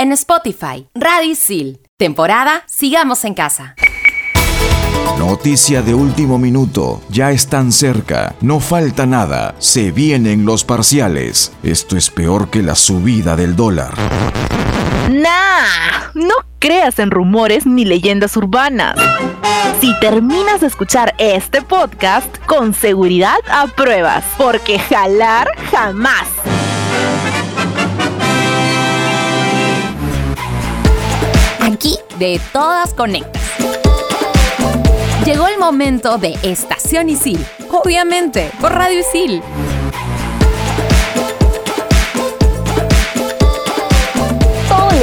en Spotify. Radisil. Temporada Sigamos en Casa. Noticia de último minuto. Ya están cerca. No falta nada. Se vienen los parciales. Esto es peor que la subida del dólar. Nah, no creas en rumores ni leyendas urbanas. Si terminas de escuchar este podcast, con seguridad apruebas, porque jalar jamás. Aquí de todas conectas. Llegó el momento de Estación Isil, obviamente, por Radio Isil.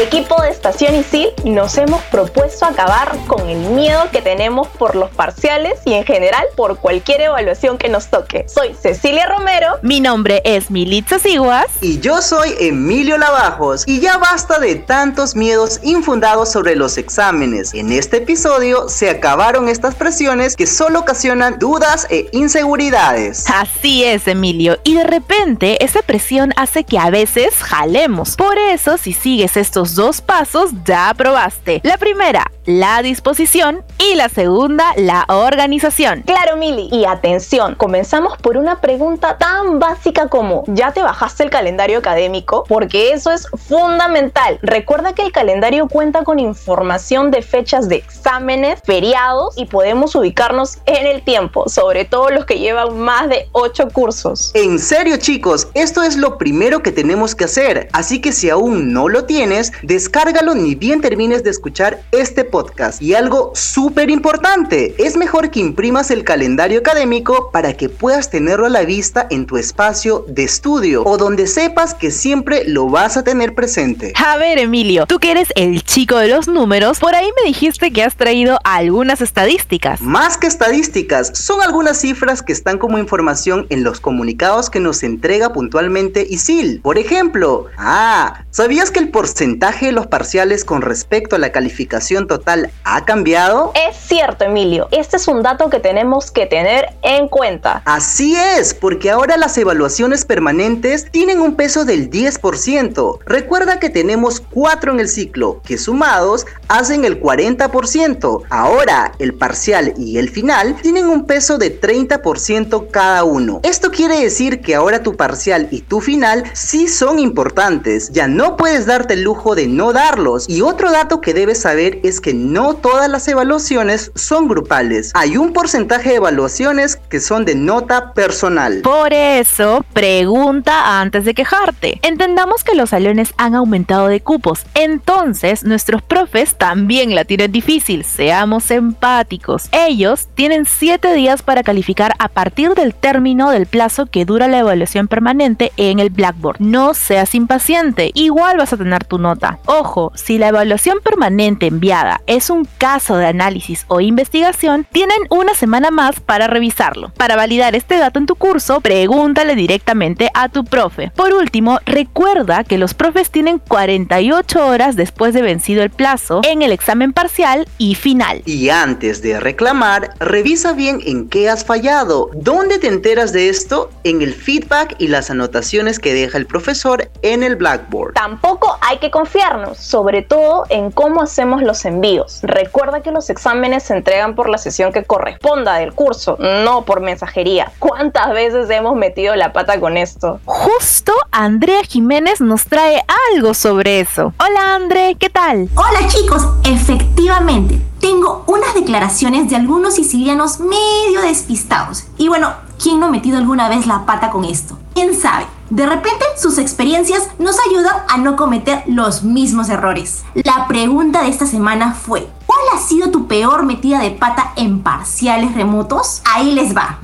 Equipo de Estación Isil nos hemos propuesto acabar con el miedo que tenemos por los parciales y en general por cualquier evaluación que nos toque. Soy Cecilia Romero. Mi nombre es Militza Siguas. Y yo soy Emilio Lavajos. Y ya basta de tantos miedos infundados sobre los exámenes. En este episodio se acabaron estas presiones que solo ocasionan dudas e inseguridades. Así es, Emilio. Y de repente esa presión hace que a veces jalemos. Por eso, si sigues estos dos pasos ya aprobaste. La primera, la disposición y la segunda, la organización. Claro, Mili. Y atención, comenzamos por una pregunta tan básica como ¿ya te bajaste el calendario académico? Porque eso es fundamental. Recuerda que el calendario cuenta con información de fechas de exámenes, feriados y podemos ubicarnos en el tiempo, sobre todo los que llevan más de 8 cursos. En serio, chicos, esto es lo primero que tenemos que hacer. Así que si aún no lo tienes, descárgalo ni bien termines de escuchar este podcast y algo súper importante, es mejor que imprimas el calendario académico para que puedas tenerlo a la vista en tu espacio de estudio o donde sepas que siempre lo vas a tener presente. A ver, Emilio, tú que eres el chico de los números, por ahí me dijiste que has traído algunas estadísticas. Más que estadísticas, son algunas cifras que están como información en los comunicados que nos entrega puntualmente ISIL. Por ejemplo, ah, ¿sabías que el porcentaje de los parciales con respecto a la calificación total ha cambiado? Es cierto, Emilio. Este es un dato que tenemos que tener en cuenta. Así es, porque ahora las evaluaciones permanentes tienen un peso del 10%. Recuerda que tenemos cuatro en el ciclo, que sumados hacen el 40%. Ahora, el parcial y el final tienen un peso de 30% cada uno. Esto quiere decir que ahora tu parcial y tu final sí son importantes. Ya no puedes darte el lujo de no darlos. Y otro dato que debes saber es que no todas las evaluaciones son grupales. Hay un porcentaje de evaluaciones que son de nota personal. Por eso, pregunta antes de quejarte. Entendamos que los salones han aumentado de cupos, entonces nuestros profes también la tienen difícil. Seamos empáticos. Ellos tienen 7 días para calificar a partir del término del plazo que dura la evaluación permanente en el Blackboard. No seas impaciente, igual vas a tener tu nota. Ojo, si la evaluación permanente enviada es un caso de análisis o investigación, tienen una semana más para revisarlo. Para validar este dato en tu curso, pregúntale directamente a tu profe. Por último, recuerda que los profes tienen 48 horas después de vencido el plazo en el examen parcial y final. Y antes de reclamar, revisa bien en qué has fallado. ¿Dónde te enteras de esto? En el feedback y las anotaciones que deja el profesor en el Blackboard. Tampoco hay que confiarnos, sobre todo en cómo hacemos los envíos Recuerda que los exámenes se entregan por la sesión que corresponda del curso, no por mensajería. ¿Cuántas veces hemos metido la pata con esto? Justo Andrea Jiménez nos trae algo sobre eso. Hola André, ¿qué tal? Hola chicos, efectivamente, tengo unas declaraciones de algunos sicilianos medio despistados. Y bueno, ¿quién no ha metido alguna vez la pata con esto? ¿Quién sabe? De repente sus experiencias nos ayudan a no cometer los mismos errores. La pregunta de esta semana fue, ¿cuál ha sido tu peor metida de pata en parciales remotos? Ahí les va.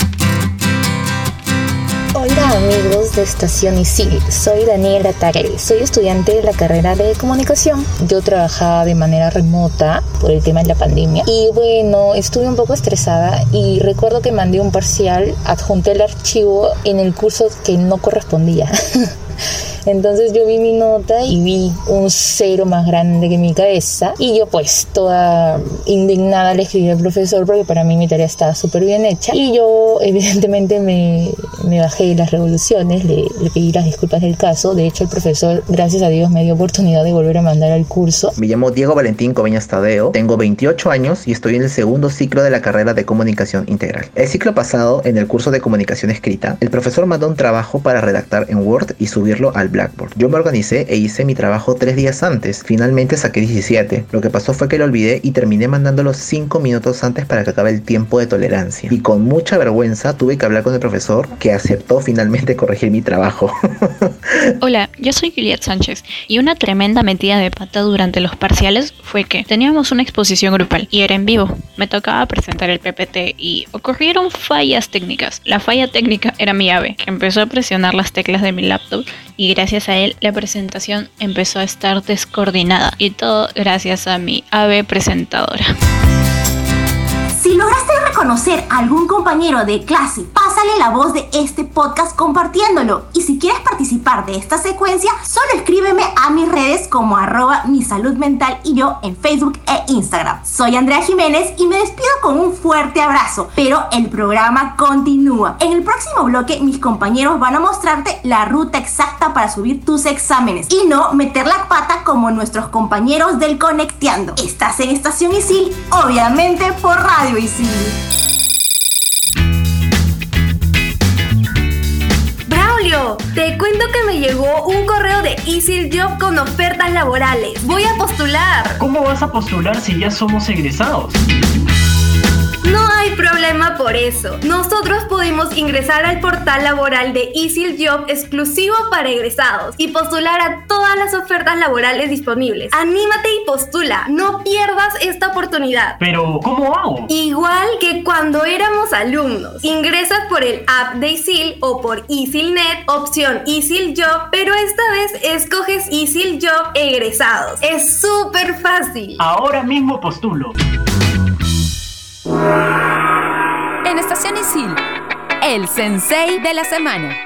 Hola amigos de Estación Isil, soy Daniela Tagle, soy estudiante de la carrera de comunicación. Yo trabajaba de manera remota por el tema de la pandemia y bueno, estuve un poco estresada y recuerdo que mandé un parcial, adjunté el archivo en el curso que no correspondía. Entonces yo vi mi nota y vi un cero más grande que mi cabeza y yo pues toda indignada le escribí al profesor porque para mí mi tarea estaba súper bien hecha y yo evidentemente me, me bajé de las revoluciones, le, le pedí las disculpas del caso, de hecho el profesor gracias a Dios me dio oportunidad de volver a mandar al curso. Me llamo Diego Valentín Coveñas Tadeo, tengo 28 años y estoy en el segundo ciclo de la carrera de comunicación integral. El ciclo pasado, en el curso de comunicación escrita, el profesor mandó un trabajo para redactar en Word y subirlo al Blackboard. Yo me organicé e hice mi trabajo tres días antes. Finalmente saqué 17. Lo que pasó fue que lo olvidé y terminé mandándolo 5 minutos antes para que acabe el tiempo de tolerancia. Y con mucha vergüenza tuve que hablar con el profesor que aceptó finalmente corregir mi trabajo. Hola, yo soy Juliet Sánchez y una tremenda metida de pata durante los parciales fue que teníamos una exposición grupal y era en vivo. Me tocaba presentar el PPT y ocurrieron fallas técnicas. La falla técnica era mi ave, que empezó a presionar las teclas de mi laptop y gracias a él la presentación empezó a estar descoordinada y todo gracias a mi ave presentadora. Si lograste reconocer a algún compañero de clase, pásale la voz de este podcast compartiéndolo. Y si quieres participar de esta secuencia, solo escríbeme a mis redes como arroba mi salud mental y yo en Facebook e Instagram. Soy Andrea Jiménez y me despido con un fuerte abrazo, pero el programa continúa. En el próximo bloque mis compañeros van a mostrarte la ruta exacta para subir tus exámenes y no meter la pata como nuestros compañeros del Conecteando. Estás en Estación Isil, obviamente por Radio Braulio, te cuento que me llegó un correo de Easy Job con ofertas laborales. Voy a postular. ¿Cómo vas a postular si ya somos egresados? No hay problema por eso. Nosotros pudimos ingresar al portal laboral de Easy Job exclusivo para egresados y postular a todas las ofertas laborales disponibles. Anímate y postula. No pierdas esta oportunidad. Pero, ¿cómo hago? Igual que cuando éramos alumnos. Ingresas por el app de Isil o por EasyNet, opción Easy Job, pero esta vez escoges Easy Job egresados. Es súper fácil. Ahora mismo postulo. En Estación Isil, el sensei de la semana.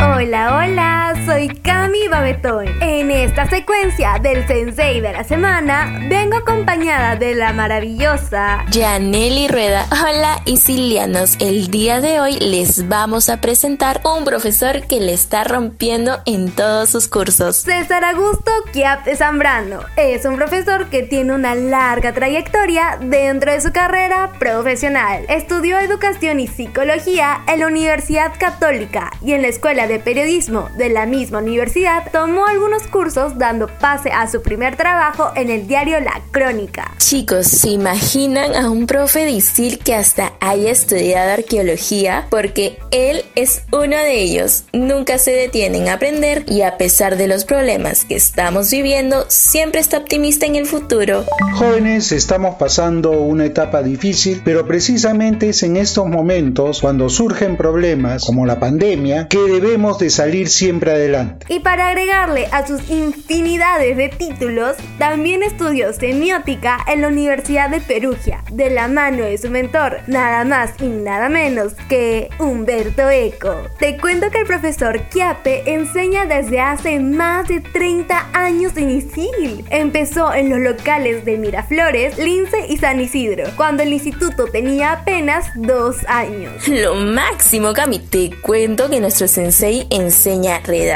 Hola, hola, soy Cami Babetón. En esta secuencia del Sensei de la semana, vengo acompañada de la maravillosa Yaneli Rueda. Hola, isilianos. El día de hoy les vamos a presentar un profesor que le está rompiendo en todos sus cursos. César Augusto Chiapte Zambrano. Es un profesor que tiene una larga trayectoria dentro de su carrera profesional. Estudió educación y psicología en la Universidad Católica y en la Escuela de Periodismo de la misma universidad, tomó algunos cursos dando pase a su primer trabajo en el diario La Crónica. Chicos, ¿se imaginan a un profe decir que hasta haya estudiado arqueología? Porque él es uno de ellos. Nunca se detiene en aprender y a pesar de los problemas que estamos viviendo, siempre está optimista en el futuro. Jóvenes, estamos pasando una etapa difícil, pero precisamente es en estos momentos cuando surgen problemas como la pandemia que debemos de salir siempre adelante. Y para agregarle a sus infinidades de títulos, también estudió semiótica en la Universidad de Perugia, de la mano de su mentor, nada más y nada menos que Humberto Eco. Te cuento que el profesor Chiape enseña desde hace más de 30 años en Isil. Empezó en los locales de Miraflores, Lince y San Isidro, cuando el instituto tenía apenas dos años. Lo máximo, Cami, te cuento que nuestro sensei enseña redacción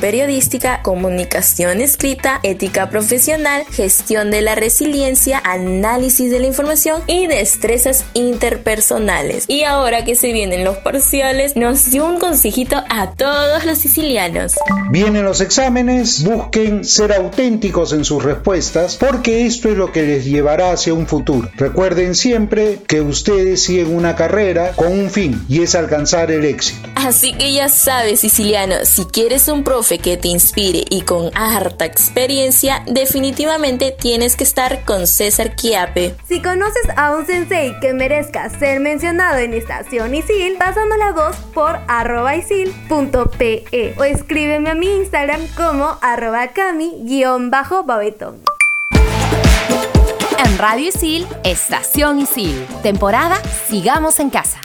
periodística, comunicación escrita, ética profesional, gestión de la resiliencia, análisis de la información y destrezas interpersonales. Y ahora que se vienen los parciales, nos dio un consejito a todos los sicilianos. Vienen los exámenes, busquen ser auténticos en sus respuestas porque esto es lo que les llevará hacia un futuro. Recuerden siempre que ustedes siguen una carrera con un fin y es alcanzar el éxito. Así que ya sabes, siciliano, si quieres un profe que te inspire y con harta experiencia, definitivamente tienes que estar con César Chiape. Si conoces a un sensei que merezca ser mencionado en Estación Isil, pasando la voz por arroba isil.pe o escríbeme a mi Instagram como arroba cami-babetón. En Radio Isil, Estación Isil. Temporada Sigamos en Casa.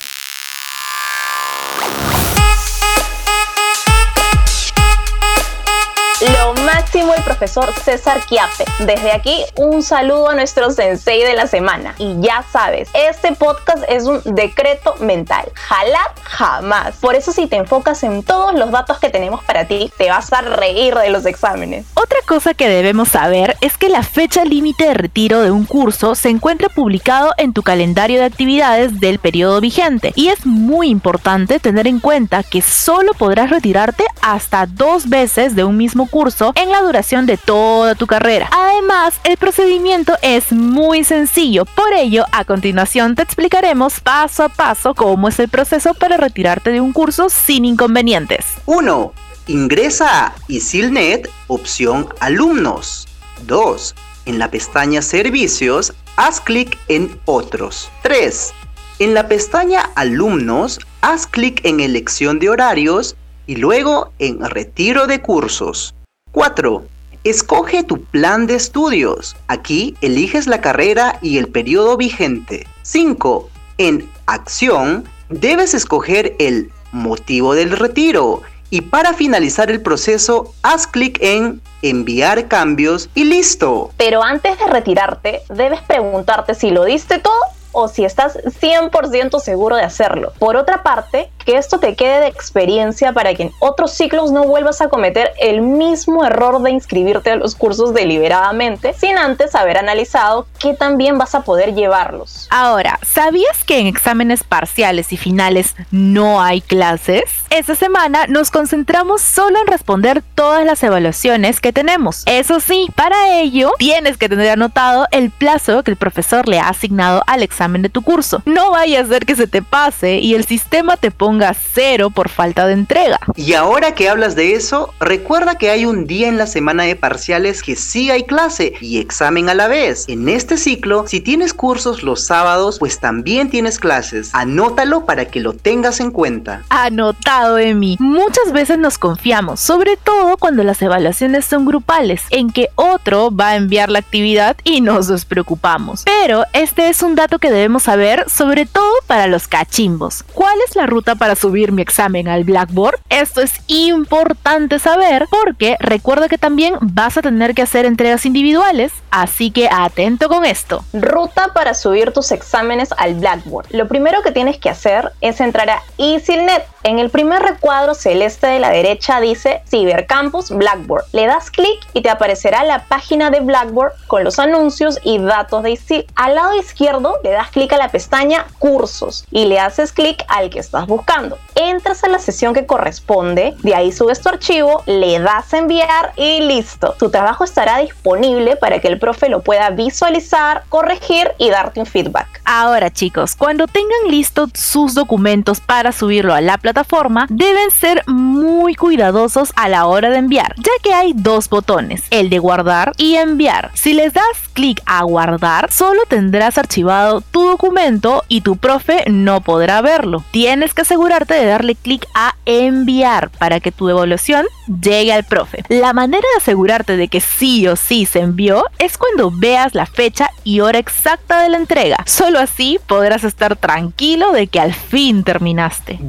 Lo máximo el profesor César Chiape. Desde aquí, un saludo a nuestro sensei de la semana. Y ya sabes, este podcast es un decreto mental. Jalad jamás. Por eso si te enfocas en todos los datos que tenemos para ti, te vas a reír de los exámenes. Otra cosa que debemos saber es que la fecha límite de retiro de un curso se encuentra publicado en tu calendario de actividades del periodo vigente y es muy importante tener en cuenta que solo podrás retirarte hasta dos veces de un mismo curso en la duración de toda tu carrera. Además, el procedimiento es muy sencillo, por ello a continuación te explicaremos paso a paso cómo es el proceso para retirarte de un curso sin inconvenientes. 1. Ingresa a ISILNET, opción Alumnos. 2. En la pestaña Servicios, haz clic en Otros. 3. En la pestaña Alumnos, haz clic en Elección de horarios y luego en Retiro de cursos. 4. Escoge tu plan de estudios. Aquí eliges la carrera y el periodo vigente. 5. En Acción, debes escoger el motivo del retiro y para finalizar el proceso, haz clic en enviar cambios y listo. Pero antes de retirarte, debes preguntarte si lo diste todo o si estás 100% seguro de hacerlo. Por otra parte, que esto te quede de experiencia para que en otros ciclos no vuelvas a cometer el mismo error de inscribirte a los cursos deliberadamente sin antes haber analizado que también vas a poder llevarlos. Ahora, ¿sabías que en exámenes parciales y finales no hay clases? Esta semana nos concentramos solo en responder todas las evaluaciones que tenemos. Eso sí, para ello tienes que tener anotado el plazo que el profesor le ha asignado al examen de tu curso. No vaya a ser que se te pase y el sistema te ponga cero por falta de entrega. Y ahora que hablas de eso, recuerda que hay un día en la semana de parciales que sí hay clase y examen a la vez. En este ciclo, si tienes cursos los sábados, pues también tienes clases. Anótalo para que lo tengas en cuenta. Anotado, Emi. Muchas veces nos confiamos, sobre todo cuando las evaluaciones son grupales, en que otro va a enviar la actividad y nos despreocupamos. Pero este es un dato que debemos saber, sobre todo para los cachimbos. ¿Cuál es la ruta para subir mi examen al Blackboard? Esto es importante saber porque recuerda que también vas a tener que hacer entregas individuales, así que atento con esto. Ruta para subir tus exámenes al Blackboard. Lo primero que tienes que hacer es entrar a EasyNet. En el primer recuadro celeste de la derecha dice Cibercampus Blackboard. Le das clic y te aparecerá la página de Blackboard con los anuncios y datos de ISIL. Al lado izquierdo le das clic a la pestaña Cursos y le haces clic al que estás buscando. Entras a la sesión que corresponde, de ahí subes tu archivo, le das a enviar y listo. Tu trabajo estará disponible para que el profe lo pueda visualizar, corregir y darte un feedback. Ahora chicos, cuando tengan listos sus documentos para subirlo a la plataforma, deben ser muy cuidadosos a la hora de enviar, ya que hay dos botones, el de guardar y enviar. Si les das clic a guardar, solo tendrás archivado tu documento y tu profe no podrá verlo. Tienes que asegurarte de darle clic a enviar para que tu evaluación llegue al profe. La manera de asegurarte de que sí o sí se envió es cuando veas la fecha y hora exacta de la entrega. Solo así podrás estar tranquilo de que al fin terminaste.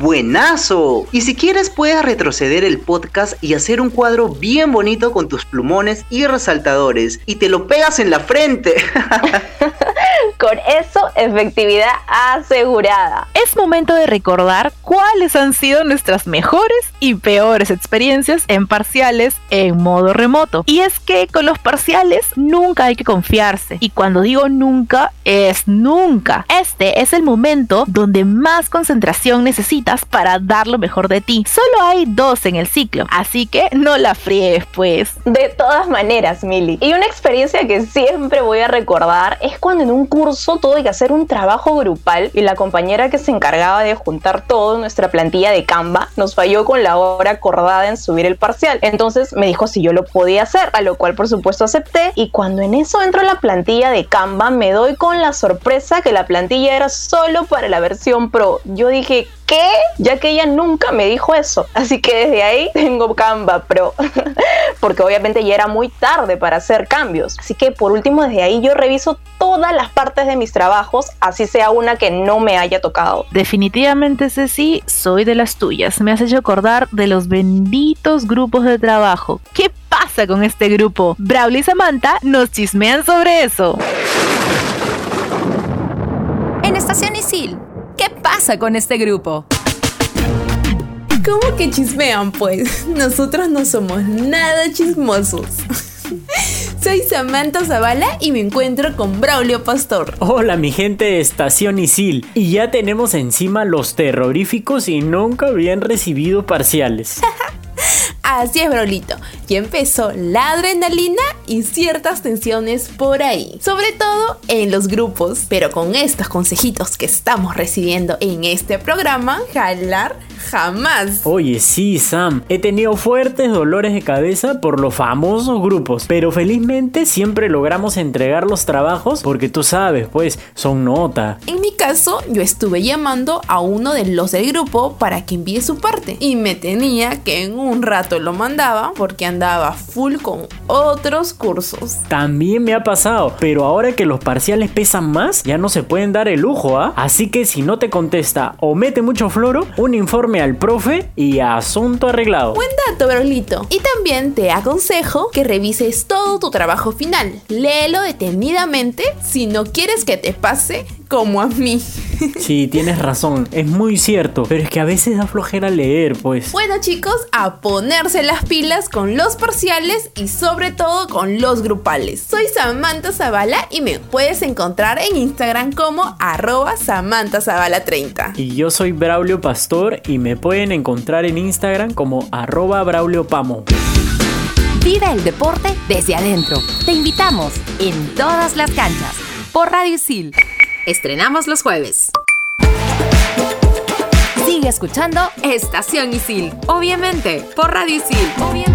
Y si quieres puedes retroceder el podcast y hacer un cuadro bien bonito con tus plumones y resaltadores y te lo pegas en la frente. Con eso, efectividad asegurada. Es momento de recordar cuáles han sido nuestras mejores y peores experiencias en parciales en modo remoto. Y es que con los parciales nunca hay que confiarse. Y cuando digo nunca, es nunca. Este es el momento donde más concentración necesitas para dar lo mejor de ti. Solo hay dos en el ciclo, así que no la fríes pues. De todas maneras, Mili. Y una experiencia que siempre voy a recordar es cuando en un curso tuve que hacer un trabajo grupal y la compañera que se encargaba de juntar todo nuestra plantilla de Canva nos falló con la hora acordada en subir el parcial. Entonces me dijo si yo lo podía hacer, a lo cual por supuesto acepté y cuando en eso entro la plantilla de Canva me doy con la sorpresa que la plantilla era solo para la versión Pro. Yo dije, ¿qué? Ya que ella nunca me dijo eso. Así que desde ahí tengo Canva Pro. Porque obviamente ya era muy tarde para hacer cambios. Así que por último, desde ahí yo reviso todas las partes de mis trabajos, así sea una que no me haya tocado. Definitivamente, Ceci, soy de las tuyas. Me has hecho acordar de los benditos grupos de trabajo. ¿Qué pasa con este grupo? Braulio y Samantha nos chismean sobre eso. En Estación Isil, ¿qué pasa con este grupo? ¿Cómo que chismean pues? Nosotros no somos nada chismosos. Soy Samantha Zavala y me encuentro con Braulio Pastor. Hola mi gente de Estación Isil. Y ya tenemos encima los terroríficos y nunca habían recibido parciales. Así es, Braulito. Ya empezó la adrenalina y ciertas tensiones por ahí. Sobre todo en los grupos. Pero con estos consejitos que estamos recibiendo en este programa, jalar jamás. Oye, sí, Sam. He tenido fuertes dolores de cabeza por los famosos grupos. Pero felizmente siempre logramos entregar los trabajos porque tú sabes, pues, son nota. En mi caso, yo estuve llamando a uno de los del grupo para que envíe su parte. Y me tenía que en un rato lo mandaba porque andaba full con otros cursos. También me ha pasado, pero ahora que los parciales pesan más, ya no se pueden dar el lujo, ¿ah? Así que si no te contesta o mete mucho floro, un informe al profe y asunto arreglado. Buen dato, Brolito. Y también te aconsejo que revises todo tu trabajo final. Léelo detenidamente si no quieres que te pase como a mí. Sí, tienes razón, es muy cierto, pero es que a veces da flojera leer, pues. Bueno chicos, a ponerse las pilas con los parciales y sobre todo con los grupales. Soy Samantha Zavala y me puedes encontrar en Instagram como arroba Samantha Zavala 30. Y yo soy Braulio Pastor y me pueden encontrar en Instagram como arroba Braulio Pamo. Vive el deporte desde adentro. Te invitamos en todas las canchas por Radio Sil. Estrenamos los jueves. Sigue escuchando Estación Isil, obviamente, por Radio Isil, obviamente.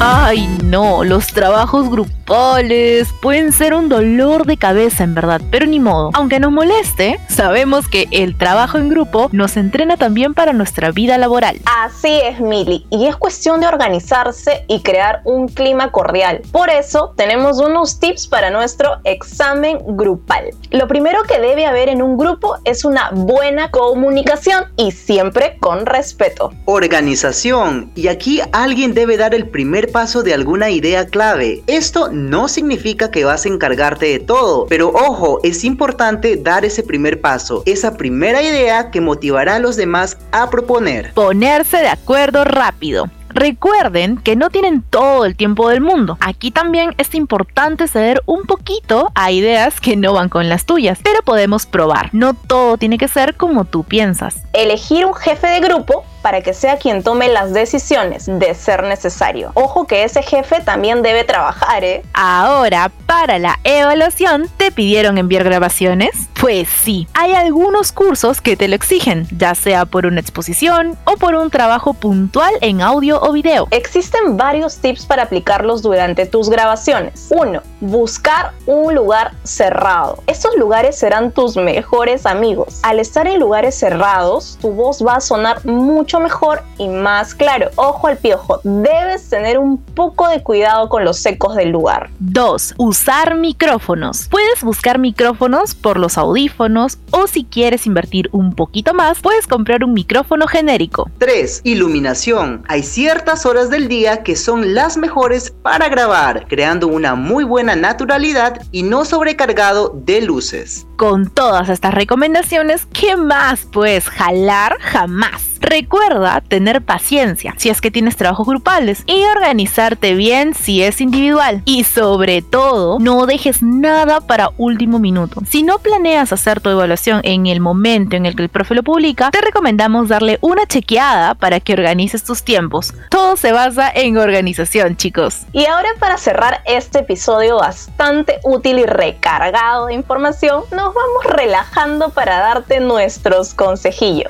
Ay, no, los trabajos grupales pueden ser un dolor de cabeza en verdad, pero ni modo. Aunque nos moleste, sabemos que el trabajo en grupo nos entrena también para nuestra vida laboral. Así es, Mili, y es cuestión de organizarse y crear un clima cordial. Por eso, tenemos unos tips para nuestro examen grupal. Lo primero que debe haber en un grupo es una buena comunicación y siempre con respeto. Organización. Y aquí alguien debe dar el primer paso de alguna idea clave. Esto no significa que vas a encargarte de todo, pero ojo, es importante dar ese primer paso, esa primera idea que motivará a los demás a proponer. Ponerse de acuerdo rápido. Recuerden que no tienen todo el tiempo del mundo. Aquí también es importante ceder un poquito a ideas que no van con las tuyas, pero podemos probar. No todo tiene que ser como tú piensas. Elegir un jefe de grupo para que sea quien tome las decisiones de ser necesario. Ojo que ese jefe también debe trabajar, ¿eh? Ahora, para la evaluación, ¿te pidieron enviar grabaciones? Pues sí, hay algunos cursos que te lo exigen, ya sea por una exposición o por un trabajo puntual en audio o video. Existen varios tips para aplicarlos durante tus grabaciones. 1. Buscar un lugar cerrado. Estos lugares serán tus mejores amigos. Al estar en lugares cerrados, tu voz va a sonar mucho mejor y más claro. Ojo al piojo, debes tener un poco de cuidado con los secos del lugar. 2. Usar micrófonos. Puedes buscar micrófonos por los audífonos o si quieres invertir un poquito más, puedes comprar un micrófono genérico. 3. Iluminación. Hay ciertas horas del día que son las mejores para grabar, creando una muy buena naturalidad y no sobrecargado de luces. Con todas estas recomendaciones, ¿qué más puedes jalar jamás? Recuerda tener paciencia si es que tienes trabajos grupales y organizarte bien si es individual. Y sobre todo, no dejes nada para último minuto. Si no planeas hacer tu evaluación en el momento en el que el profe lo publica, te recomendamos darle una chequeada para que organices tus tiempos. Todo se basa en organización, chicos. Y ahora para cerrar este episodio bastante útil y recargado de información, nos vamos relajando para darte nuestros consejillos.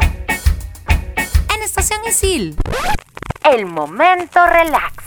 El momento relax.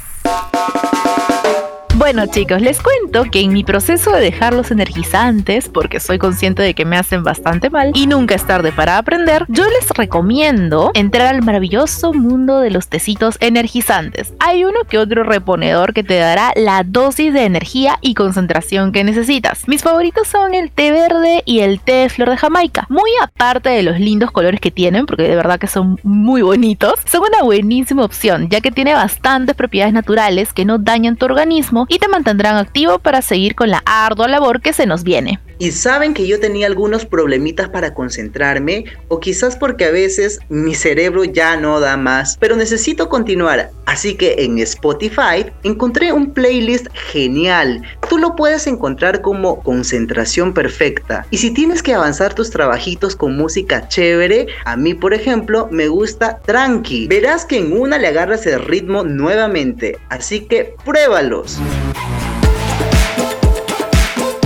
Bueno chicos, les cuento que en mi proceso de dejar los energizantes, porque soy consciente de que me hacen bastante mal y nunca es tarde para aprender, yo les recomiendo entrar al maravilloso mundo de los tecitos energizantes. Hay uno que otro reponedor que te dará la dosis de energía y concentración que necesitas. Mis favoritos son el té verde y el té de flor de Jamaica. Muy aparte de los lindos colores que tienen, porque de verdad que son muy bonitos, son una buenísima opción, ya que tiene bastantes propiedades naturales que no dañan tu organismo y te mantendrán activo para seguir con la ardua labor que se nos viene. Y saben que yo tenía algunos problemitas para concentrarme, o quizás porque a veces mi cerebro ya no da más, pero necesito continuar. Así que en Spotify encontré un playlist genial. Tú lo puedes encontrar como concentración perfecta. Y si tienes que avanzar tus trabajitos con música chévere, a mí por ejemplo me gusta Tranqui. Verás que en una le agarras el ritmo nuevamente. Así que pruébalos.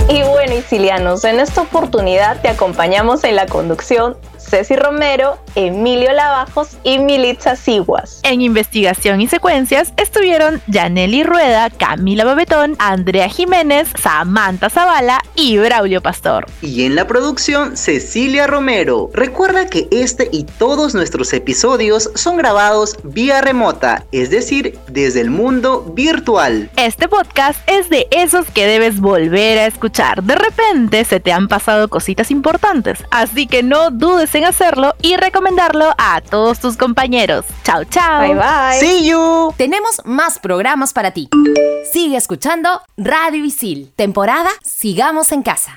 Y bueno, Isilianos, en esta oportunidad te acompañamos en la conducción Ceci Romero, Emilio Lavajos y Militza Siguas. En investigación y secuencias estuvieron Yaneli Rueda, Camila Babetón, Andrea Jiménez, Samantha Zavala y Braulio Pastor. Y en la producción, Cecilia Romero. Recuerda que este y todos nuestros episodios son grabados vía remota, es decir, desde el mundo virtual. Este podcast es de esos que debes volver a escuchar. De repente se te han pasado cositas importantes, así que no dudes en hacerlo y recomendarlo a todos tus compañeros. Chao, chao. Bye bye. See you. Tenemos más programas para ti. Sigue escuchando Radio Isil. Temporada Sigamos en Casa.